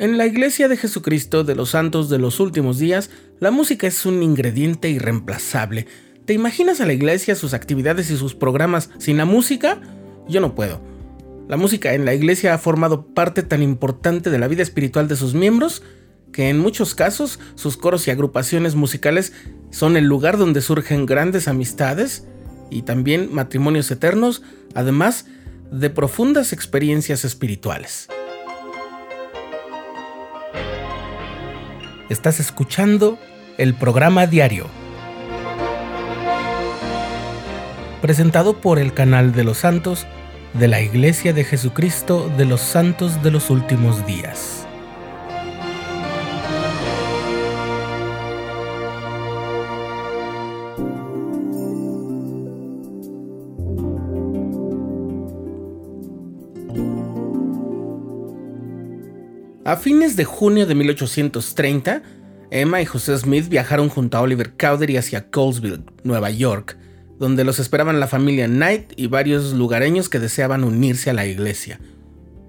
En la Iglesia de Jesucristo de los Santos de los Últimos Días, la música es un ingrediente irreemplazable. ¿Te imaginas a la iglesia, sus actividades y sus programas sin la música? Yo no puedo. La música en la iglesia ha formado parte tan importante de la vida espiritual de sus miembros que en muchos casos sus coros y agrupaciones musicales son el lugar donde surgen grandes amistades y también matrimonios eternos, además de profundas experiencias espirituales. Estás escuchando el programa diario, presentado por el canal de los santos de la Iglesia de Jesucristo de los Santos de los Últimos Días. A fines de junio de 1830, Emma y José Smith viajaron junto a Oliver Cowdery hacia Colesville, Nueva York, donde los esperaban la familia Knight y varios lugareños que deseaban unirse a la iglesia.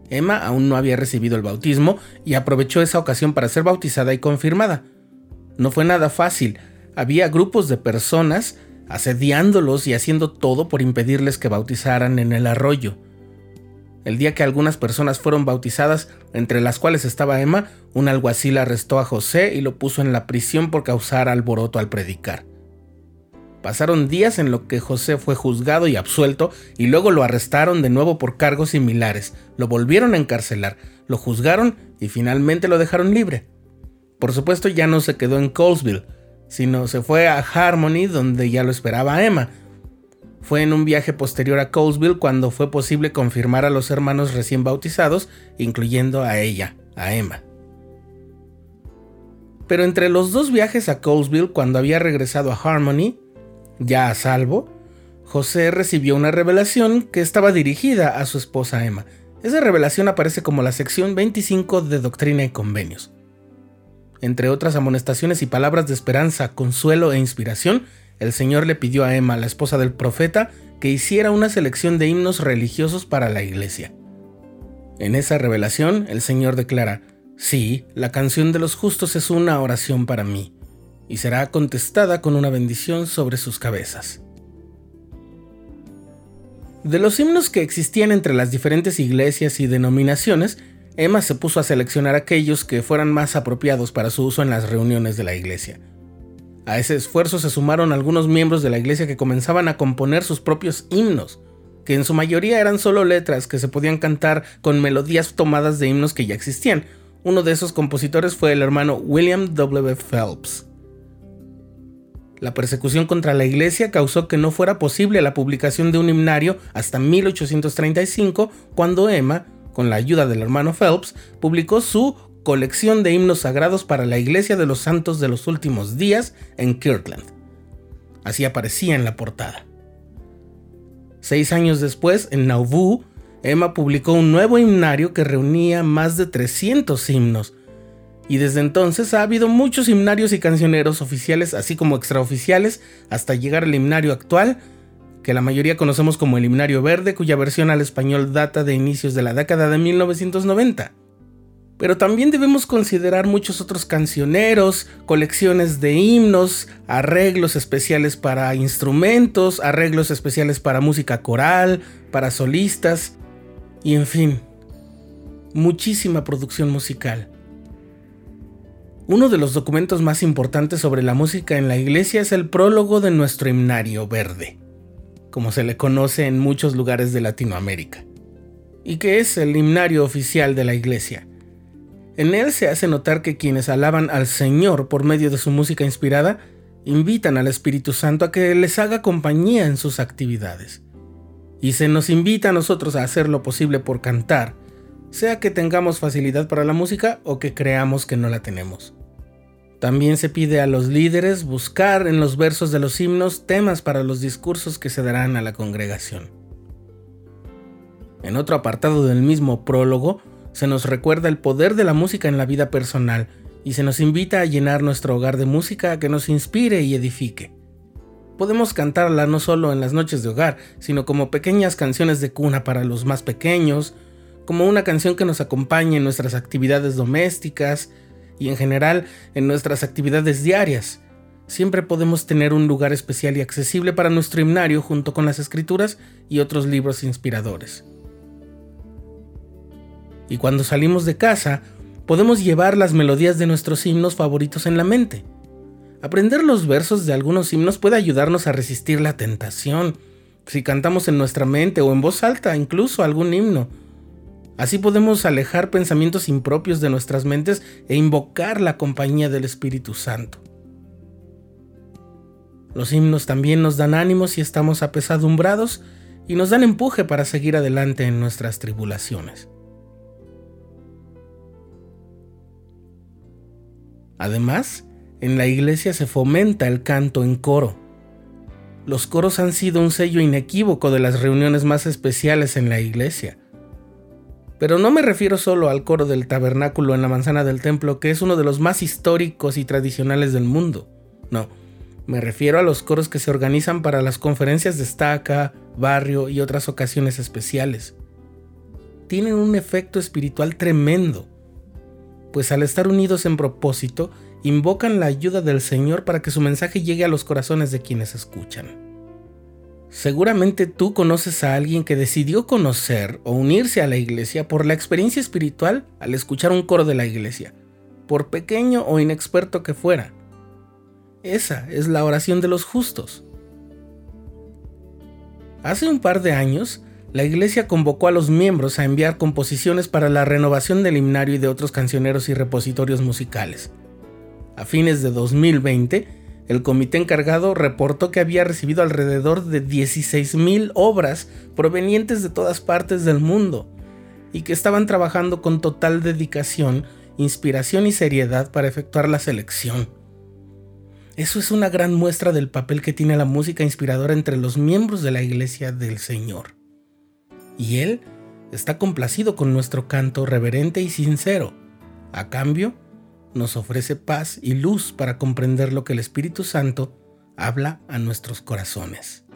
Emma aún no había recibido el bautismo y aprovechó esa ocasión para ser bautizada y confirmada. No fue nada fácil, había grupos de personas asediándolos y haciendo todo por impedirles que bautizaran en el arroyo. El día que algunas personas fueron bautizadas, entre las cuales estaba Emma, un alguacil arrestó a José y lo puso en la prisión por causar alboroto al predicar. Pasaron días en lo que José fue juzgado y absuelto y luego lo arrestaron de nuevo por cargos similares, lo volvieron a encarcelar, lo juzgaron y finalmente lo dejaron libre. Por supuesto ya no se quedó en Colesville, sino se fue a Harmony donde ya lo esperaba Emma, fue en un viaje posterior a Colesville cuando fue posible confirmar a los hermanos recién bautizados, incluyendo a ella, a Emma. Pero entre los dos viajes a Colesville, cuando había regresado a Harmony, ya a salvo, José recibió una revelación que estaba dirigida a su esposa Emma. Esa revelación aparece como la sección 25 de Doctrina y Convenios. Entre otras amonestaciones y palabras de esperanza, consuelo e inspiración, el Señor le pidió a Emma, la esposa del profeta, que hiciera una selección de himnos religiosos para la iglesia. En esa revelación, el Señor declara, sí, la canción de los justos es una oración para mí, y será contestada con una bendición sobre sus cabezas. De los himnos que existían entre las diferentes iglesias y denominaciones, Emma se puso a seleccionar aquellos que fueran más apropiados para su uso en las reuniones de la iglesia. A ese esfuerzo se sumaron algunos miembros de la iglesia que comenzaban a componer sus propios himnos, que en su mayoría eran solo letras que se podían cantar con melodías tomadas de himnos que ya existían. Uno de esos compositores fue el hermano William W. Phelps. La persecución contra la iglesia causó que no fuera posible la publicación de un himnario hasta 1835, cuando Emma, con la ayuda del hermano Phelps, publicó su colección de himnos sagrados para la Iglesia de los Santos de los Últimos Días en Kirkland. Así aparecía en la portada. Seis años después, en Nauvoo, Emma publicó un nuevo himnario que reunía más de 300 himnos, y desde entonces ha habido muchos himnarios y cancioneros oficiales, así como extraoficiales, hasta llegar al himnario actual, que la mayoría conocemos como el himnario verde, cuya versión al español data de inicios de la década de 1990 pero también debemos considerar muchos otros cancioneros, colecciones de himnos, arreglos especiales para instrumentos, arreglos especiales para música coral, para solistas, y en fin, muchísima producción musical. Uno de los documentos más importantes sobre la música en la iglesia es el prólogo de nuestro himnario verde, como se le conoce en muchos lugares de Latinoamérica, y que es el himnario oficial de la iglesia. En él se hace notar que quienes alaban al Señor por medio de su música inspirada invitan al Espíritu Santo a que les haga compañía en sus actividades. Y se nos invita a nosotros a hacer lo posible por cantar, sea que tengamos facilidad para la música o que creamos que no la tenemos. También se pide a los líderes buscar en los versos de los himnos temas para los discursos que se darán a la congregación. En otro apartado del mismo prólogo, se nos recuerda el poder de la música en la vida personal y se nos invita a llenar nuestro hogar de música que nos inspire y edifique. Podemos cantarla no solo en las noches de hogar, sino como pequeñas canciones de cuna para los más pequeños, como una canción que nos acompañe en nuestras actividades domésticas y en general en nuestras actividades diarias. Siempre podemos tener un lugar especial y accesible para nuestro himnario junto con las escrituras y otros libros inspiradores. Y cuando salimos de casa, podemos llevar las melodías de nuestros himnos favoritos en la mente. Aprender los versos de algunos himnos puede ayudarnos a resistir la tentación, si cantamos en nuestra mente o en voz alta incluso algún himno. Así podemos alejar pensamientos impropios de nuestras mentes e invocar la compañía del Espíritu Santo. Los himnos también nos dan ánimo si estamos apesadumbrados y nos dan empuje para seguir adelante en nuestras tribulaciones. Además, en la iglesia se fomenta el canto en coro. Los coros han sido un sello inequívoco de las reuniones más especiales en la iglesia. Pero no me refiero solo al coro del tabernáculo en la manzana del templo, que es uno de los más históricos y tradicionales del mundo. No, me refiero a los coros que se organizan para las conferencias de estaca, barrio y otras ocasiones especiales. Tienen un efecto espiritual tremendo pues al estar unidos en propósito, invocan la ayuda del Señor para que su mensaje llegue a los corazones de quienes escuchan. Seguramente tú conoces a alguien que decidió conocer o unirse a la iglesia por la experiencia espiritual al escuchar un coro de la iglesia, por pequeño o inexperto que fuera. Esa es la oración de los justos. Hace un par de años, la iglesia convocó a los miembros a enviar composiciones para la renovación del himnario y de otros cancioneros y repositorios musicales. A fines de 2020, el comité encargado reportó que había recibido alrededor de 16.000 obras provenientes de todas partes del mundo y que estaban trabajando con total dedicación, inspiración y seriedad para efectuar la selección. Eso es una gran muestra del papel que tiene la música inspiradora entre los miembros de la Iglesia del Señor y Él está complacido con nuestro canto reverente y sincero. A cambio, nos ofrece paz y luz para comprender lo que el Espíritu Santo habla a nuestros corazones.